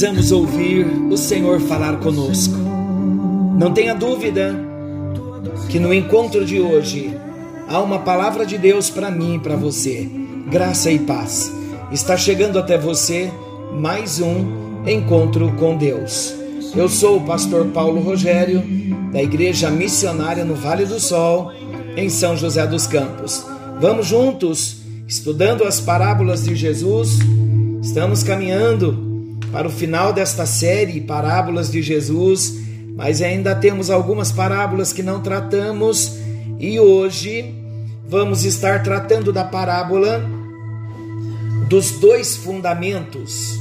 Precisamos ouvir o Senhor falar conosco. Não tenha dúvida que no encontro de hoje há uma palavra de Deus para mim e para você. Graça e paz. Está chegando até você mais um encontro com Deus. Eu sou o pastor Paulo Rogério, da Igreja Missionária no Vale do Sol, em São José dos Campos. Vamos juntos, estudando as parábolas de Jesus. Estamos caminhando para o final desta série Parábolas de Jesus, mas ainda temos algumas parábolas que não tratamos e hoje vamos estar tratando da parábola dos dois fundamentos.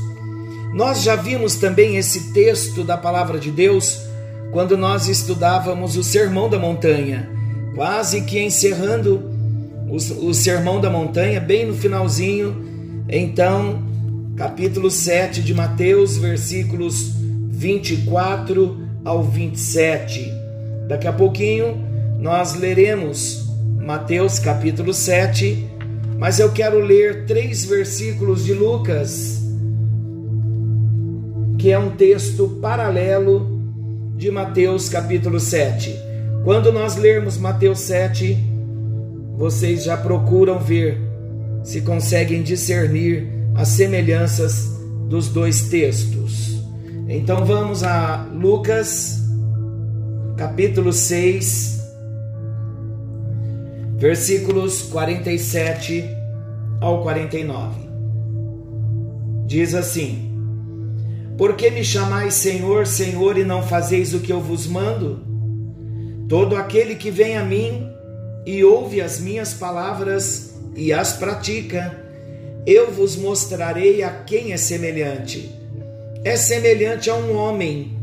Nós já vimos também esse texto da palavra de Deus quando nós estudávamos o Sermão da Montanha, quase que encerrando o, o Sermão da Montanha, bem no finalzinho. Então, capítulo 7 de Mateus, versículos 24 ao 27. Daqui a pouquinho nós leremos Mateus capítulo 7, mas eu quero ler três versículos de Lucas, que é um texto paralelo de Mateus capítulo 7. Quando nós lermos Mateus 7, vocês já procuram ver se conseguem discernir as semelhanças dos dois textos. Então vamos a Lucas, capítulo 6, versículos 47 ao 49. Diz assim: Por que me chamais Senhor, Senhor, e não fazeis o que eu vos mando? Todo aquele que vem a mim e ouve as minhas palavras e as pratica, eu vos mostrarei a quem é semelhante. É semelhante a um homem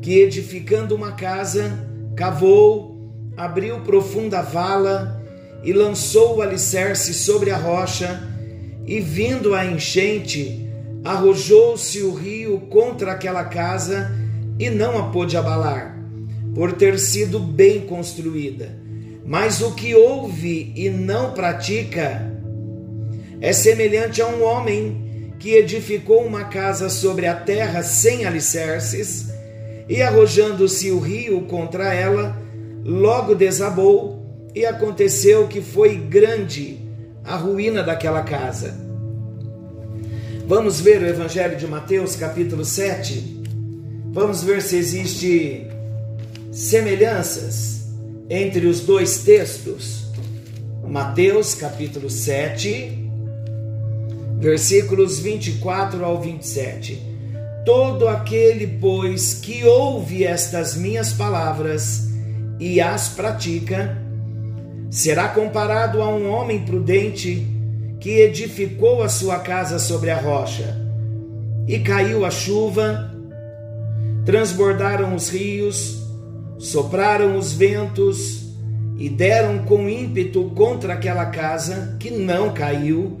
que, edificando uma casa, cavou, abriu profunda vala e lançou o alicerce sobre a rocha, e vindo a enchente, arrojou-se o rio contra aquela casa e não a pôde abalar, por ter sido bem construída. Mas o que ouve e não pratica, é semelhante a um homem que edificou uma casa sobre a terra sem alicerces, e arrojando-se o rio contra ela, logo desabou, e aconteceu que foi grande a ruína daquela casa. Vamos ver o Evangelho de Mateus, capítulo 7. Vamos ver se existe semelhanças entre os dois textos. Mateus, capítulo 7, versículos 24 ao 27. Todo aquele, pois, que ouve estas minhas palavras e as pratica, será comparado a um homem prudente que edificou a sua casa sobre a rocha. E caiu a chuva, transbordaram os rios, sopraram os ventos e deram com ímpeto contra aquela casa que não caiu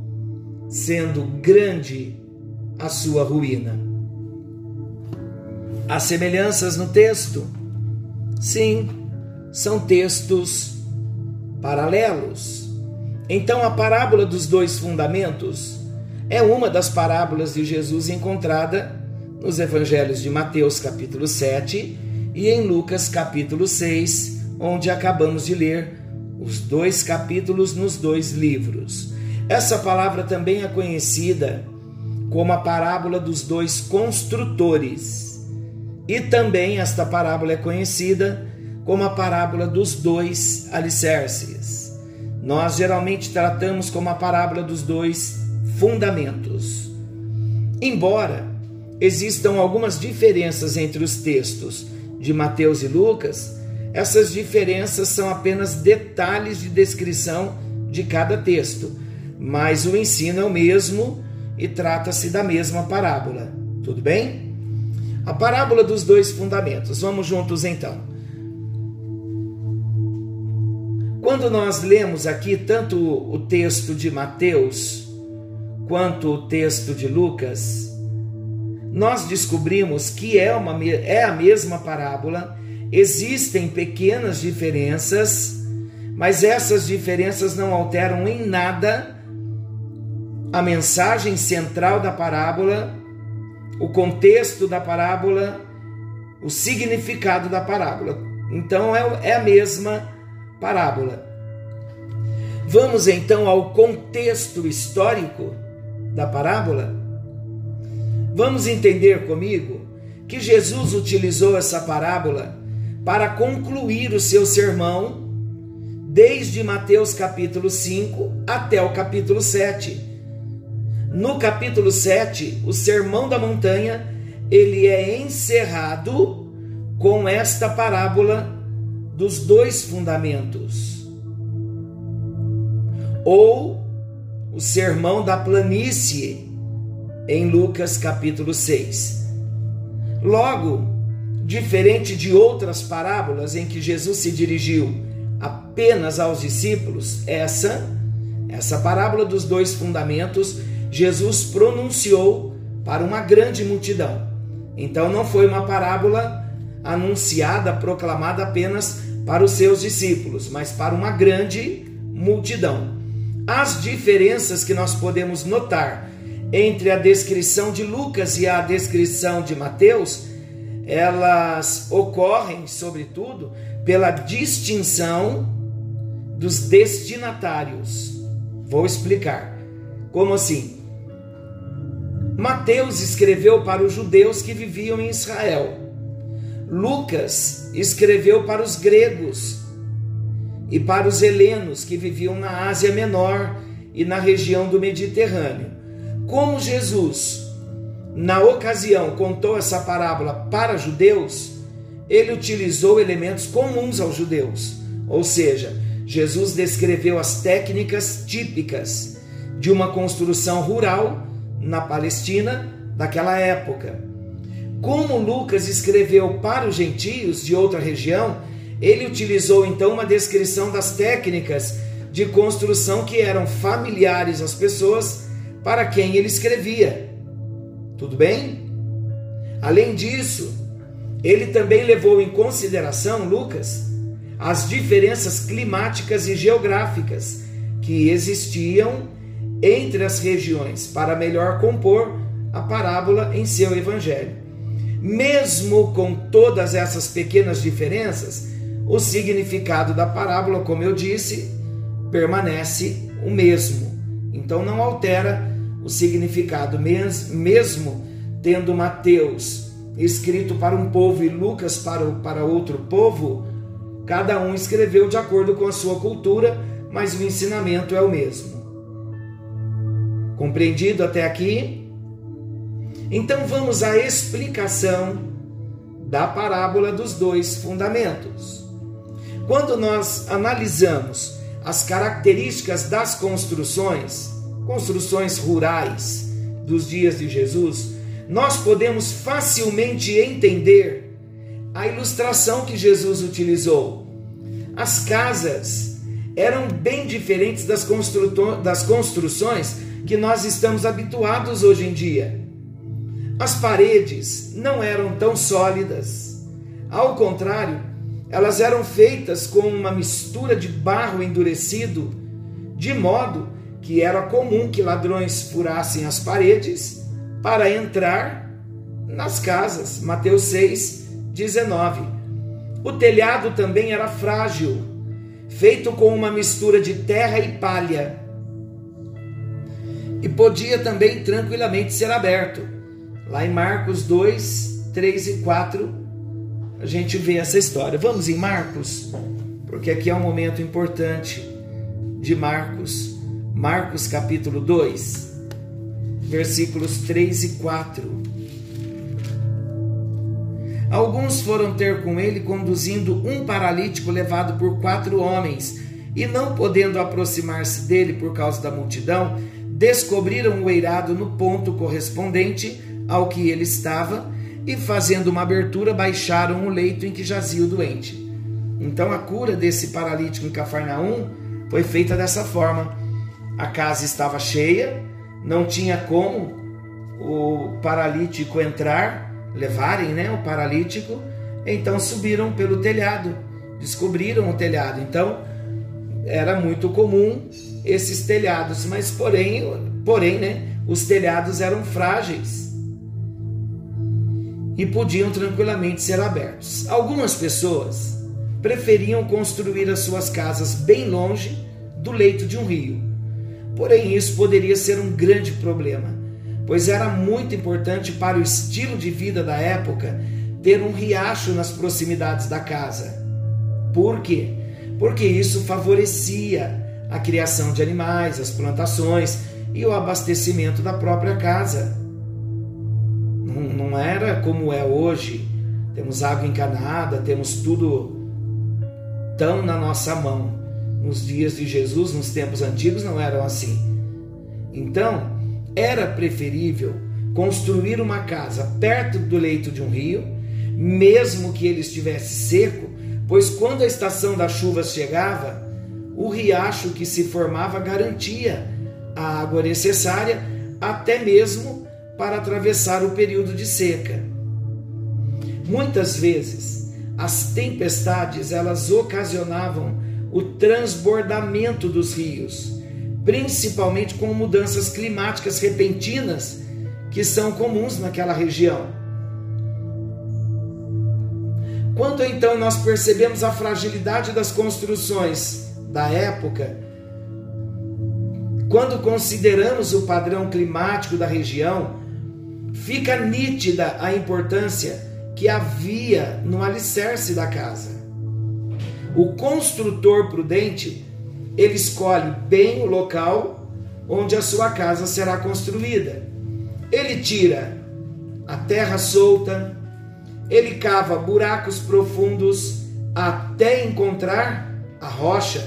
sendo grande a sua ruína. Há semelhanças no texto? Sim, são textos paralelos. Então, a parábola dos dois fundamentos é uma das parábolas de Jesus encontrada nos evangelhos de Mateus, capítulo 7, e em Lucas, capítulo 6, onde acabamos de ler os dois capítulos nos dois livros. Essa palavra também é conhecida como a parábola dos dois construtores. E também esta parábola é conhecida como a parábola dos dois alicerces. Nós geralmente tratamos como a parábola dos dois fundamentos. Embora existam algumas diferenças entre os textos de Mateus e Lucas, essas diferenças são apenas detalhes de descrição de cada texto mas o ensino é o mesmo e trata-se da mesma parábola. Tudo bem? A parábola dos dois fundamentos. Vamos juntos então. Quando nós lemos aqui tanto o texto de Mateus quanto o texto de Lucas, nós descobrimos que é, uma, é a mesma parábola, existem pequenas diferenças, mas essas diferenças não alteram em nada a mensagem central da parábola, o contexto da parábola, o significado da parábola. Então é, é a mesma parábola. Vamos então ao contexto histórico da parábola? Vamos entender comigo que Jesus utilizou essa parábola para concluir o seu sermão, desde Mateus capítulo 5 até o capítulo 7. No capítulo 7, o Sermão da Montanha, ele é encerrado com esta parábola dos dois fundamentos. Ou o Sermão da Planície, em Lucas capítulo 6. Logo, diferente de outras parábolas em que Jesus se dirigiu apenas aos discípulos, essa, essa parábola dos dois fundamentos, Jesus pronunciou para uma grande multidão. Então não foi uma parábola anunciada, proclamada apenas para os seus discípulos, mas para uma grande multidão. As diferenças que nós podemos notar entre a descrição de Lucas e a descrição de Mateus, elas ocorrem, sobretudo, pela distinção dos destinatários. Vou explicar. Como assim? Mateus escreveu para os judeus que viviam em Israel. Lucas escreveu para os gregos e para os helenos que viviam na Ásia Menor e na região do Mediterrâneo. Como Jesus, na ocasião, contou essa parábola para judeus, ele utilizou elementos comuns aos judeus, ou seja, Jesus descreveu as técnicas típicas de uma construção rural na Palestina daquela época. Como Lucas escreveu para os gentios de outra região, ele utilizou então uma descrição das técnicas de construção que eram familiares às pessoas para quem ele escrevia. Tudo bem? Além disso, ele também levou em consideração, Lucas, as diferenças climáticas e geográficas que existiam entre as regiões para melhor compor a parábola em seu evangelho. Mesmo com todas essas pequenas diferenças, o significado da parábola, como eu disse, permanece o mesmo. Então não altera o significado, mesmo tendo Mateus escrito para um povo e Lucas para, para outro povo, cada um escreveu de acordo com a sua cultura, mas o ensinamento é o mesmo. Compreendido até aqui? Então vamos à explicação da parábola dos dois fundamentos. Quando nós analisamos as características das construções, construções rurais dos dias de Jesus, nós podemos facilmente entender a ilustração que Jesus utilizou. As casas eram bem diferentes das, construções que nós estamos habituados hoje em dia. As paredes não eram tão sólidas. Ao contrário, elas eram feitas com uma mistura de barro endurecido, de modo que era comum que ladrões furassem as paredes para entrar nas casas. Mateus 6, 19. O telhado também era frágil, feito com uma mistura de terra e palha, e podia também tranquilamente ser aberto. Lá em Marcos 2, 3 e 4, a gente vê essa história. Vamos em Marcos, porque aqui é um momento importante de Marcos. Marcos capítulo 2, versículos 3 e 4. Alguns foram ter com ele, conduzindo um paralítico levado por quatro homens, e não podendo aproximar-se dele por causa da multidão, descobriram o eirado no ponto correspondente ao que ele estava e, fazendo uma abertura, baixaram o leito em que jazia o doente. Então, a cura desse paralítico em Cafarnaum foi feita dessa forma. A casa estava cheia, não tinha como o paralítico entrar, levarem né, o paralítico, então subiram pelo telhado, descobriram o telhado. Então, era muito comum esses telhados, mas porém, porém, né, os telhados eram frágeis e podiam tranquilamente ser abertos. Algumas pessoas preferiam construir as suas casas bem longe do leito de um rio. Porém, isso poderia ser um grande problema, pois era muito importante para o estilo de vida da época ter um riacho nas proximidades da casa. Por quê? Porque isso favorecia a criação de animais, as plantações e o abastecimento da própria casa. Não, não era como é hoje. Temos água encanada, temos tudo tão na nossa mão. Nos dias de Jesus, nos tempos antigos, não eram assim. Então, era preferível construir uma casa perto do leito de um rio, mesmo que ele estivesse seco, pois quando a estação das chuvas chegava, o riacho que se formava garantia a água necessária até mesmo para atravessar o período de seca. Muitas vezes, as tempestades elas ocasionavam o transbordamento dos rios, principalmente com mudanças climáticas repentinas que são comuns naquela região. Quando então nós percebemos a fragilidade das construções da época, quando consideramos o padrão climático da região, fica nítida a importância que havia no alicerce da casa. O construtor prudente, ele escolhe bem o local onde a sua casa será construída. Ele tira a terra solta, ele cava buracos profundos até encontrar a rocha.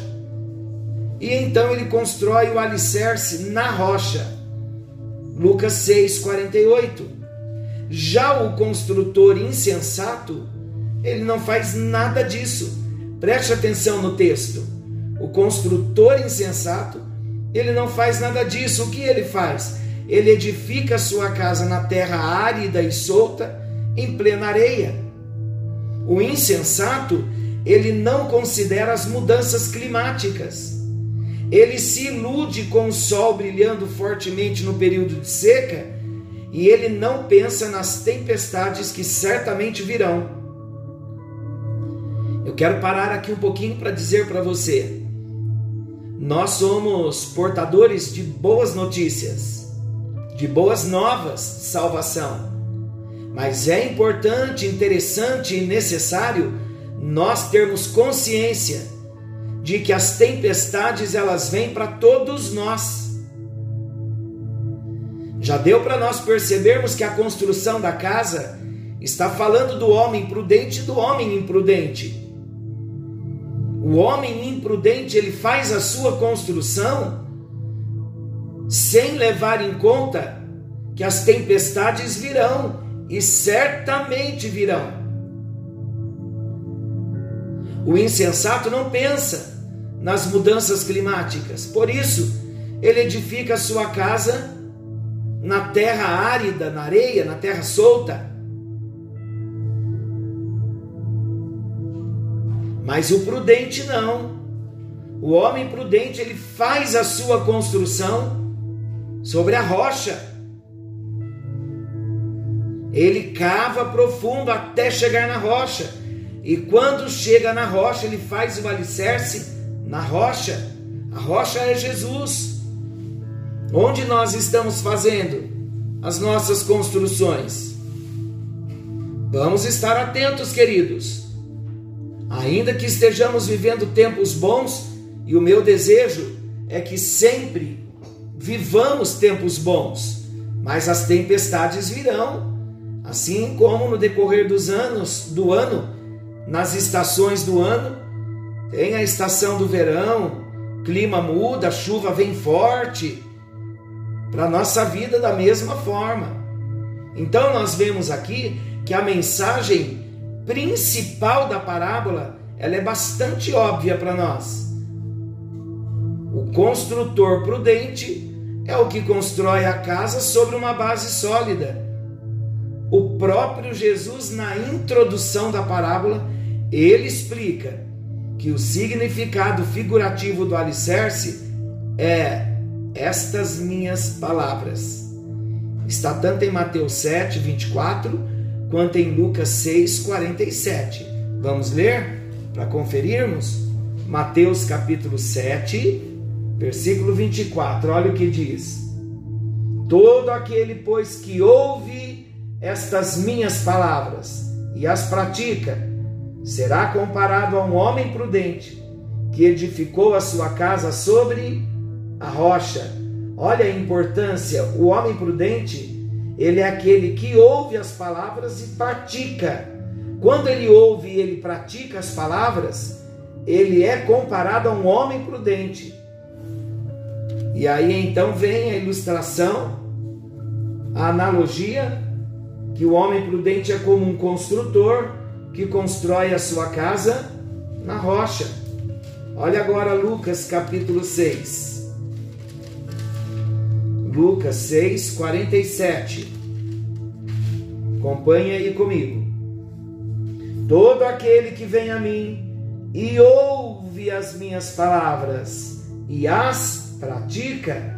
E então ele constrói o alicerce na rocha. Lucas 6, 48. Já o construtor insensato, ele não faz nada disso. Preste atenção no texto. O construtor insensato, ele não faz nada disso. O que ele faz? Ele edifica sua casa na terra árida e solta, em plena areia. O insensato, ele não considera as mudanças climáticas. Ele se ilude com o sol brilhando fortemente no período de seca e ele não pensa nas tempestades que certamente virão. Eu quero parar aqui um pouquinho para dizer para você: nós somos portadores de boas notícias, de boas novas de salvação. Mas é importante, interessante e necessário nós termos consciência de que as tempestades elas vêm para todos nós. Já deu para nós percebermos que a construção da casa está falando do homem prudente e do homem imprudente. O homem imprudente, ele faz a sua construção sem levar em conta que as tempestades virão e certamente virão. O insensato não pensa nas mudanças climáticas, por isso ele edifica sua casa na terra árida, na areia, na terra solta. Mas o prudente não. O homem prudente ele faz a sua construção sobre a rocha. Ele cava profundo até chegar na rocha. E quando chega na rocha, ele faz o alicerce na rocha. A rocha é Jesus. Onde nós estamos fazendo as nossas construções? Vamos estar atentos, queridos. Ainda que estejamos vivendo tempos bons, e o meu desejo é que sempre vivamos tempos bons, mas as tempestades virão, assim como no decorrer dos anos, do ano, nas estações do ano, tem a estação do verão, clima muda, chuva vem forte, para nossa vida da mesma forma. Então nós vemos aqui que a mensagem principal da parábola ela é bastante óbvia para nós. O construtor prudente é o que constrói a casa sobre uma base sólida. O próprio Jesus, na introdução da parábola, ele explica que o significado figurativo do alicerce é estas minhas palavras. Está tanto em Mateus 7, 24, quanto em Lucas 6, 47. Vamos ler para conferirmos? Mateus capítulo 7, versículo 24. Olha o que diz: Todo aquele, pois, que ouve estas minhas palavras e as pratica, será comparado a um homem prudente que edificou a sua casa sobre a rocha. Olha a importância, o homem prudente, ele é aquele que ouve as palavras e pratica. Quando ele ouve e ele pratica as palavras, ele é comparado a um homem prudente. E aí então vem a ilustração, a analogia, que o homem prudente é como um construtor que constrói a sua casa na rocha. Olha agora Lucas capítulo 6. Lucas 6, 47. Acompanhe aí comigo. Todo aquele que vem a mim e ouve as minhas palavras e as pratica,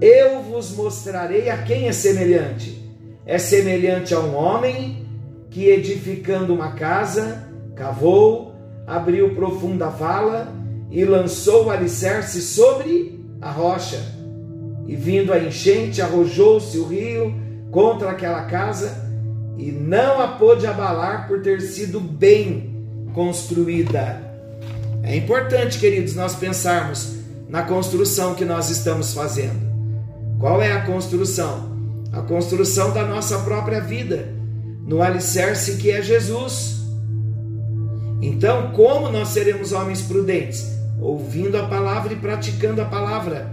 eu vos mostrarei a quem é semelhante. É semelhante a um homem que, edificando uma casa, cavou, abriu profunda vala e lançou o alicerce sobre a rocha e vindo a enchente, arrojou-se o rio contra aquela casa e não a pôde abalar por ter sido bem construída. É importante, queridos, nós pensarmos na construção que nós estamos fazendo. Qual é a construção? A construção da nossa própria vida, no alicerce que é Jesus. Então, como nós seremos homens prudentes? Ouvindo a palavra e praticando a palavra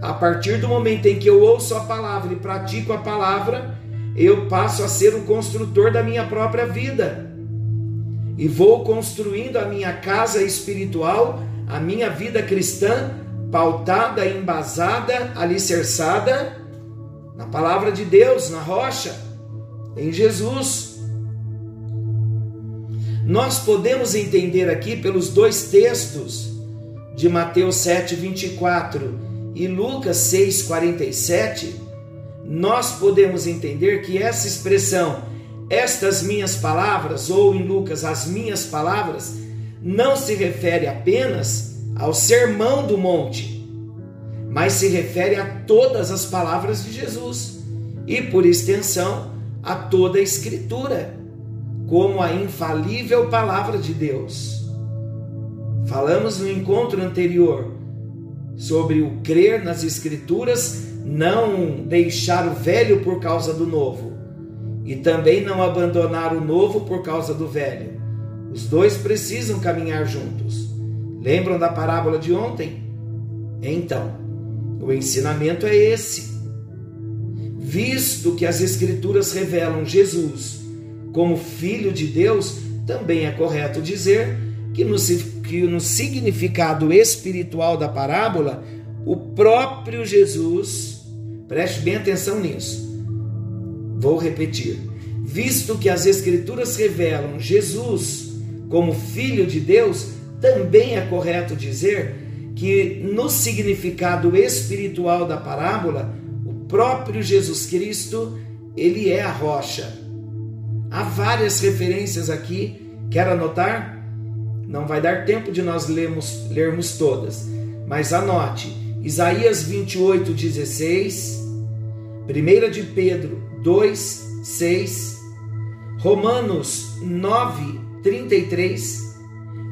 a partir do momento em que eu ouço a palavra e pratico a palavra, eu passo a ser o construtor da minha própria vida. E vou construindo a minha casa espiritual, a minha vida cristã, pautada, embasada, alicerçada na palavra de Deus, na rocha, em Jesus. Nós podemos entender aqui pelos dois textos de Mateus 7, 24 e Lucas 6,47, nós podemos entender que essa expressão, estas minhas palavras, ou em Lucas, as minhas palavras, não se refere apenas ao sermão do monte, mas se refere a todas as palavras de Jesus e, por extensão, a toda a Escritura, como a infalível palavra de Deus. Falamos no encontro anterior sobre o crer nas Escrituras, não deixar o velho por causa do novo e também não abandonar o novo por causa do velho. Os dois precisam caminhar juntos. Lembram da parábola de ontem? Então, o ensinamento é esse. Visto que as Escrituras revelam Jesus como Filho de Deus, também é correto dizer que no, que no significado espiritual da parábola, o próprio Jesus, preste bem atenção nisso, vou repetir, visto que as Escrituras revelam Jesus como Filho de Deus, também é correto dizer que no significado espiritual da parábola, próprio Jesus Cristo, ele é a rocha. Há várias referências aqui, quer anotar? Não vai dar tempo de nós lermos, lermos todas, mas anote: Isaías 28, 16, 1 de Pedro 2, 6, Romanos 9, 33,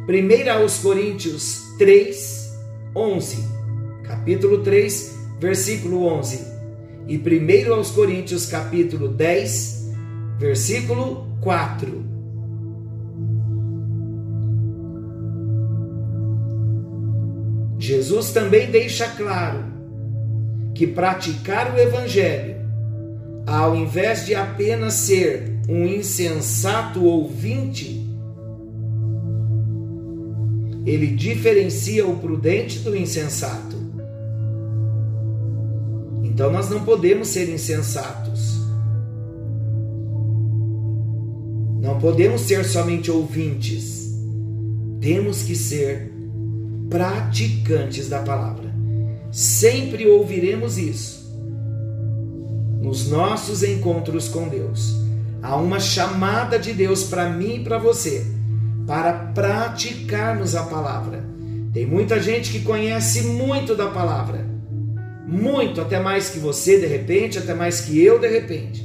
1 aos Coríntios 3, 11, capítulo 3, versículo 11, e 1 aos Coríntios capítulo 10, versículo 4. Jesus também deixa claro que praticar o Evangelho, ao invés de apenas ser um insensato ouvinte, ele diferencia o prudente do insensato. Então nós não podemos ser insensatos. Não podemos ser somente ouvintes. Temos que ser praticantes da palavra. Sempre ouviremos isso nos nossos encontros com Deus. Há uma chamada de Deus para mim e para você para praticarmos a palavra. Tem muita gente que conhece muito da palavra, muito, até mais que você de repente, até mais que eu de repente.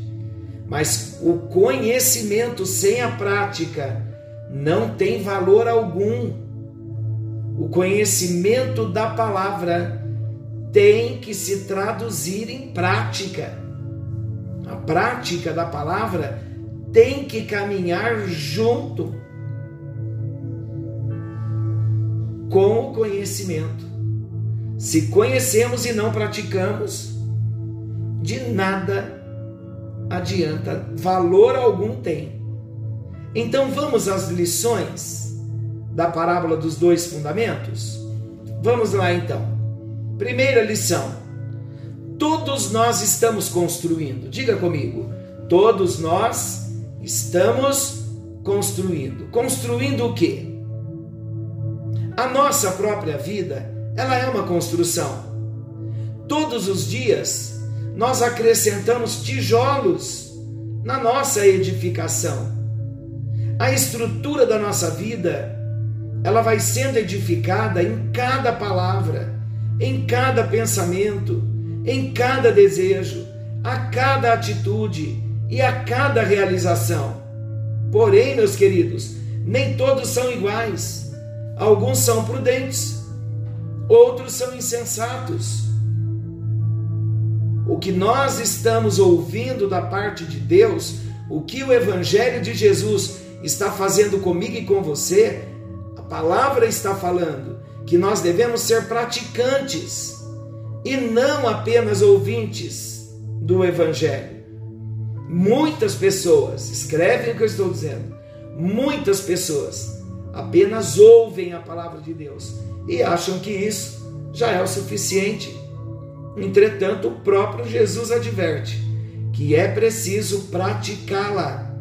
Mas o conhecimento sem a prática não tem valor algum. O conhecimento da palavra tem que se traduzir em prática. A prática da palavra tem que caminhar junto com o conhecimento. Se conhecemos e não praticamos, de nada adianta, valor algum tem. Então vamos às lições da parábola dos dois fundamentos? Vamos lá então. Primeira lição: todos nós estamos construindo. Diga comigo, todos nós estamos construindo. Construindo o quê? A nossa própria vida, ela é uma construção. Todos os dias nós acrescentamos tijolos na nossa edificação. A estrutura da nossa vida, ela vai sendo edificada em cada palavra, em cada pensamento, em cada desejo, a cada atitude e a cada realização. Porém, meus queridos, nem todos são iguais. Alguns são prudentes, outros são insensatos. O que nós estamos ouvindo da parte de Deus, o que o Evangelho de Jesus está fazendo comigo e com você, a palavra está falando que nós devemos ser praticantes e não apenas ouvintes do Evangelho. Muitas pessoas, escrevem o que eu estou dizendo, muitas pessoas apenas ouvem a palavra de Deus e acham que isso já é o suficiente. Entretanto, o próprio Jesus adverte que é preciso praticá-la.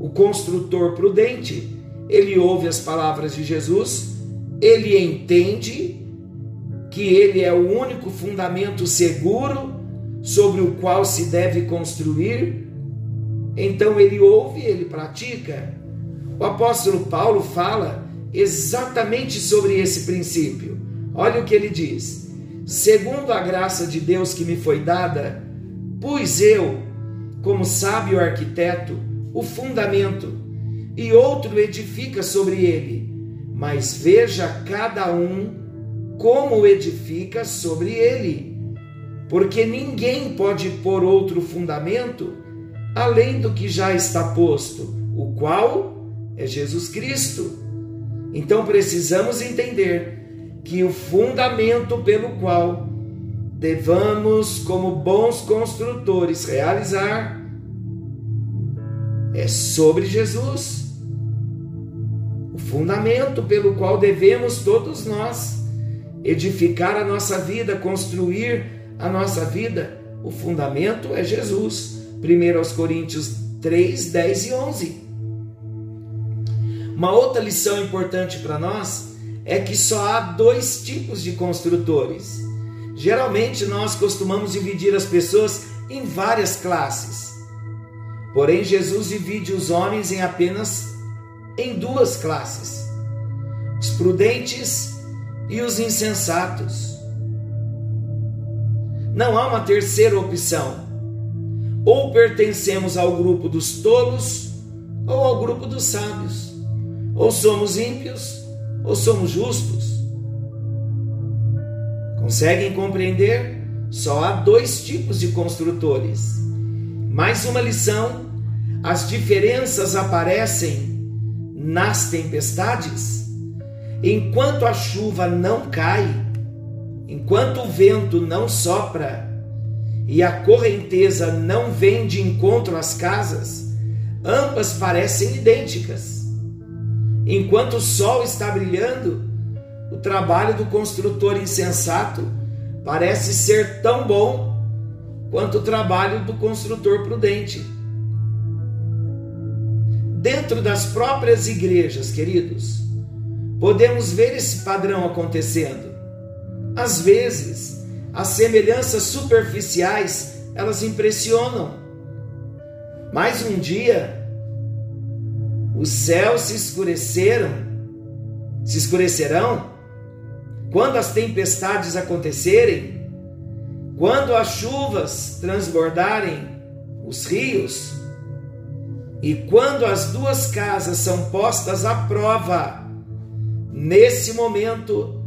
O construtor prudente, ele ouve as palavras de Jesus, ele entende que ele é o único fundamento seguro sobre o qual se deve construir. Então ele ouve, ele pratica o apóstolo Paulo fala exatamente sobre esse princípio. Olha o que ele diz: segundo a graça de Deus que me foi dada, pus eu, como sábio arquiteto, o fundamento, e outro edifica sobre ele. Mas veja cada um como edifica sobre ele. Porque ninguém pode pôr outro fundamento além do que já está posto, o qual é Jesus Cristo. Então precisamos entender que o fundamento pelo qual devamos, como bons construtores, realizar é sobre Jesus. O fundamento pelo qual devemos todos nós edificar a nossa vida, construir a nossa vida, o fundamento é Jesus. 1 Coríntios 3, 10 e 11. Uma outra lição importante para nós é que só há dois tipos de construtores. Geralmente nós costumamos dividir as pessoas em várias classes. Porém, Jesus divide os homens em apenas em duas classes: os prudentes e os insensatos. Não há uma terceira opção. Ou pertencemos ao grupo dos tolos ou ao grupo dos sábios. Ou somos ímpios ou somos justos. Conseguem compreender? Só há dois tipos de construtores. Mais uma lição: as diferenças aparecem nas tempestades. Enquanto a chuva não cai, enquanto o vento não sopra e a correnteza não vem de encontro às casas, ambas parecem idênticas. Enquanto o sol está brilhando, o trabalho do construtor insensato parece ser tão bom quanto o trabalho do construtor prudente. Dentro das próprias igrejas, queridos, podemos ver esse padrão acontecendo. Às vezes, as semelhanças superficiais, elas impressionam. Mas um dia, os céus se escureceram, se escurecerão? Quando as tempestades acontecerem? Quando as chuvas transbordarem os rios, e quando as duas casas são postas à prova, nesse momento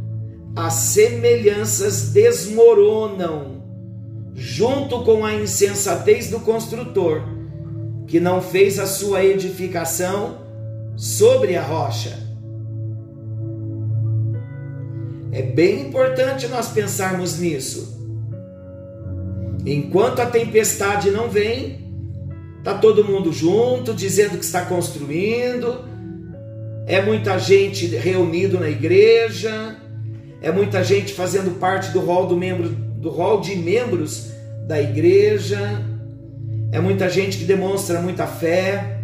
as semelhanças desmoronam, junto com a insensatez do construtor, que não fez a sua edificação sobre a rocha. É bem importante nós pensarmos nisso. Enquanto a tempestade não vem, tá todo mundo junto, dizendo que está construindo, é muita gente reunido na igreja, é muita gente fazendo parte do rol do membro do rol de membros da igreja, é muita gente que demonstra muita fé,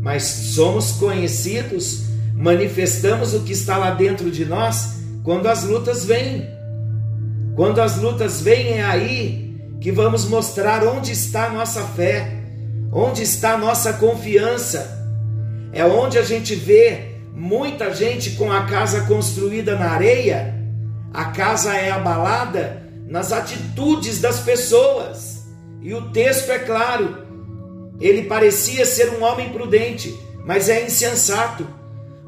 mas somos conhecidos, manifestamos o que está lá dentro de nós quando as lutas vêm. Quando as lutas vêm é aí que vamos mostrar onde está a nossa fé, onde está a nossa confiança. É onde a gente vê muita gente com a casa construída na areia, a casa é abalada nas atitudes das pessoas. E o texto é claro. Ele parecia ser um homem prudente, mas é insensato.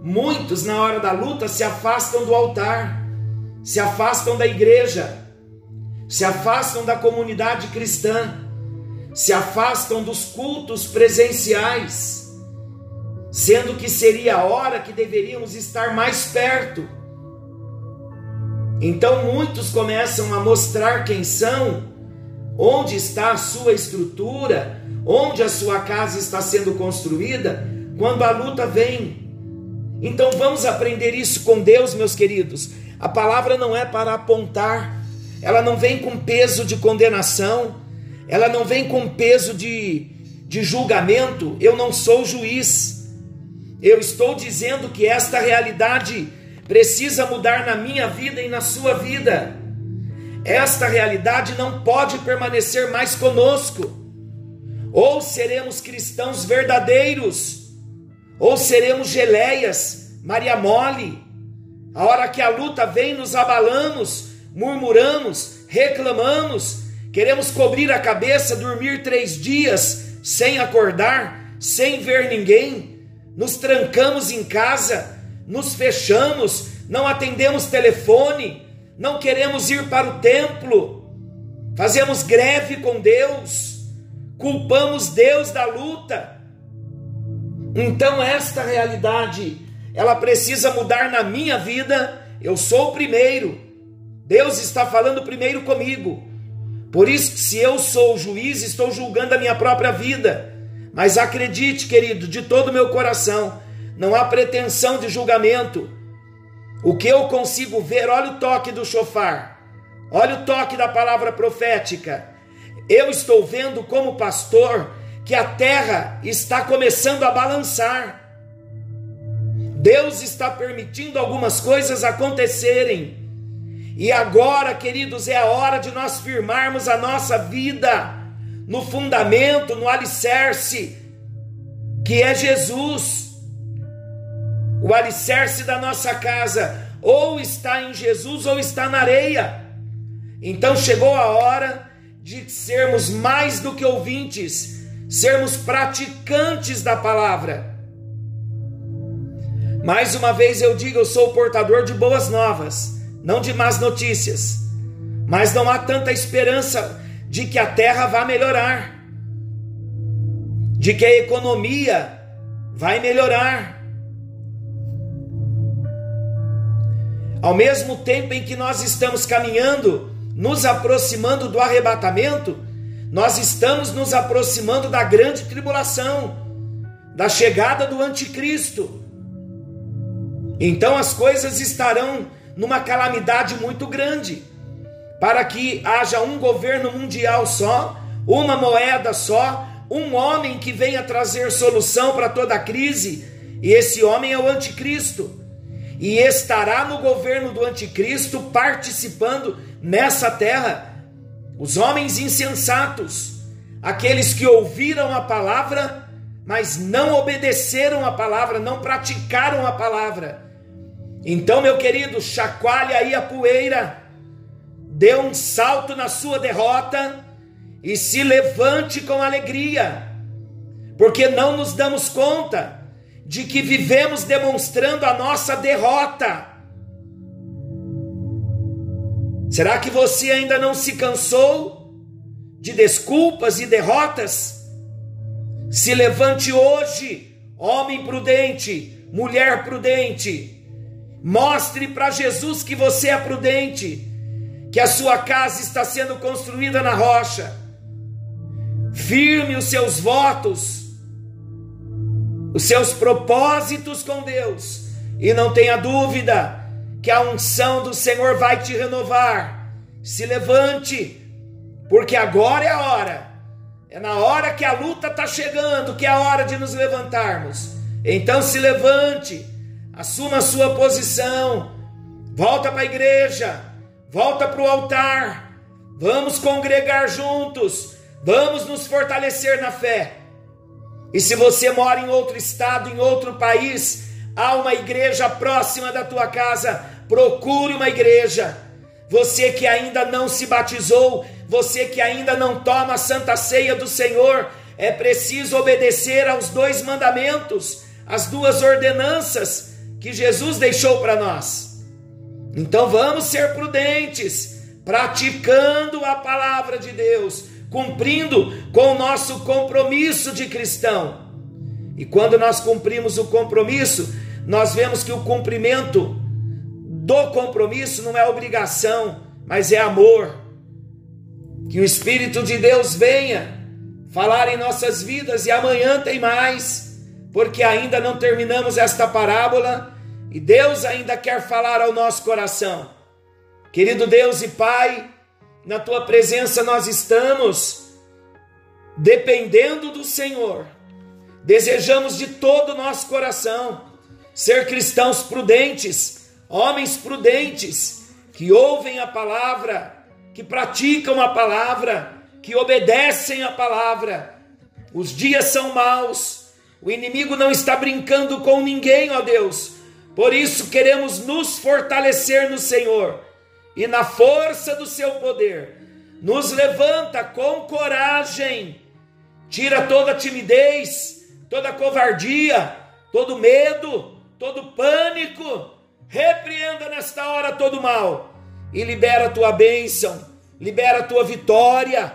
Muitos, na hora da luta, se afastam do altar, se afastam da igreja, se afastam da comunidade cristã, se afastam dos cultos presenciais, sendo que seria a hora que deveríamos estar mais perto. Então muitos começam a mostrar quem são, onde está a sua estrutura, onde a sua casa está sendo construída, quando a luta vem. Então vamos aprender isso com Deus, meus queridos. A palavra não é para apontar, ela não vem com peso de condenação, ela não vem com peso de, de julgamento. Eu não sou juiz. Eu estou dizendo que esta realidade precisa mudar na minha vida e na sua vida. Esta realidade não pode permanecer mais conosco. Ou seremos cristãos verdadeiros, ou seremos geleias, Maria Mole. A hora que a luta vem, nos abalamos, murmuramos, reclamamos, queremos cobrir a cabeça, dormir três dias sem acordar, sem ver ninguém, nos trancamos em casa, nos fechamos, não atendemos telefone, não queremos ir para o templo, fazemos greve com Deus, culpamos Deus da luta. Então, esta realidade, ela precisa mudar na minha vida. Eu sou o primeiro Deus está falando primeiro comigo. Por isso, se eu sou o juiz, estou julgando a minha própria vida. Mas acredite, querido, de todo o meu coração, não há pretensão de julgamento. O que eu consigo ver, olha o toque do chofar, olha o toque da palavra profética. Eu estou vendo como pastor que a terra está começando a balançar. Deus está permitindo algumas coisas acontecerem e agora, queridos, é a hora de nós firmarmos a nossa vida no fundamento, no alicerce, que é Jesus. O alicerce da nossa casa ou está em Jesus ou está na areia. Então chegou a hora de sermos mais do que ouvintes, sermos praticantes da palavra. Mais uma vez eu digo, eu sou portador de boas novas não de más notícias, mas não há tanta esperança de que a terra vá melhorar, de que a economia vai melhorar. Ao mesmo tempo em que nós estamos caminhando, nos aproximando do arrebatamento, nós estamos nos aproximando da grande tribulação. da chegada do anticristo. Então as coisas estarão numa calamidade muito grande, para que haja um governo mundial só, uma moeda só, um homem que venha trazer solução para toda a crise, e esse homem é o anticristo. E estará no governo do anticristo participando nessa terra os homens insensatos, aqueles que ouviram a palavra, mas não obedeceram a palavra, não praticaram a palavra. Então, meu querido, chacoalhe aí a poeira, dê um salto na sua derrota e se levante com alegria, porque não nos damos conta de que vivemos demonstrando a nossa derrota. Será que você ainda não se cansou de desculpas e derrotas? Se levante hoje, homem prudente, mulher prudente. Mostre para Jesus que você é prudente, que a sua casa está sendo construída na rocha. Firme os seus votos, os seus propósitos com Deus, e não tenha dúvida que a unção do Senhor vai te renovar. Se levante, porque agora é a hora. É na hora que a luta está chegando que é a hora de nos levantarmos. Então se levante, assuma a sua posição, volta para a igreja, volta para o altar, vamos congregar juntos, vamos nos fortalecer na fé. E se você mora em outro estado, em outro país, há uma igreja próxima da tua casa, procure uma igreja. Você que ainda não se batizou, você que ainda não toma a santa ceia do Senhor, é preciso obedecer aos dois mandamentos, as duas ordenanças que Jesus deixou para nós. Então vamos ser prudentes, praticando a palavra de Deus, cumprindo com o nosso compromisso de cristão. E quando nós cumprimos o compromisso, nós vemos que o cumprimento do compromisso não é obrigação, mas é amor. Que o Espírito de Deus venha falar em nossas vidas e amanhã tem mais, porque ainda não terminamos esta parábola e Deus ainda quer falar ao nosso coração. Querido Deus e Pai, na tua presença nós estamos dependendo do Senhor. Desejamos de todo o nosso coração ser cristãos prudentes, homens prudentes, que ouvem a palavra, que praticam a palavra, que obedecem a palavra. Os dias são maus, o inimigo não está brincando com ninguém, ó Deus. Por isso queremos nos fortalecer no Senhor e na força do seu poder. Nos levanta com coragem, tira toda timidez, toda covardia, todo medo, todo pânico, repreenda nesta hora todo mal e libera a tua bênção, libera a tua vitória,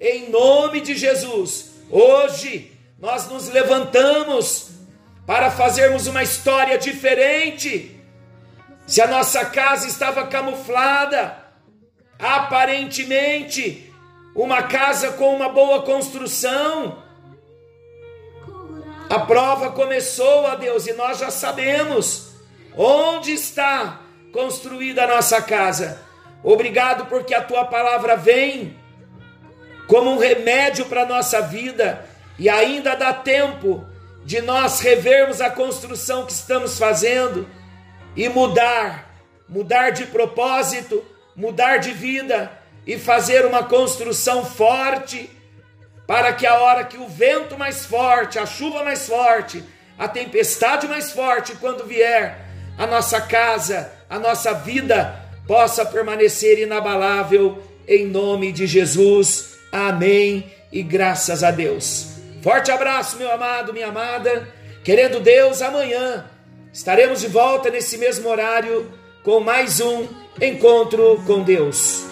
em nome de Jesus. Hoje nós nos levantamos para fazermos uma história diferente. Se a nossa casa estava camuflada, aparentemente, uma casa com uma boa construção, a prova começou, a Deus, e nós já sabemos onde está construída a nossa casa. Obrigado porque a tua palavra vem como um remédio para a nossa vida e ainda dá tempo de nós revermos a construção que estamos fazendo e mudar, mudar de propósito, mudar de vida e fazer uma construção forte para que a hora que o vento mais forte, a chuva mais forte, a tempestade mais forte, quando vier, a nossa casa, a nossa vida possa permanecer inabalável em nome de Jesus. Amém e graças a Deus. Forte abraço, meu amado, minha amada. Querendo Deus, amanhã estaremos de volta nesse mesmo horário com mais um encontro com Deus.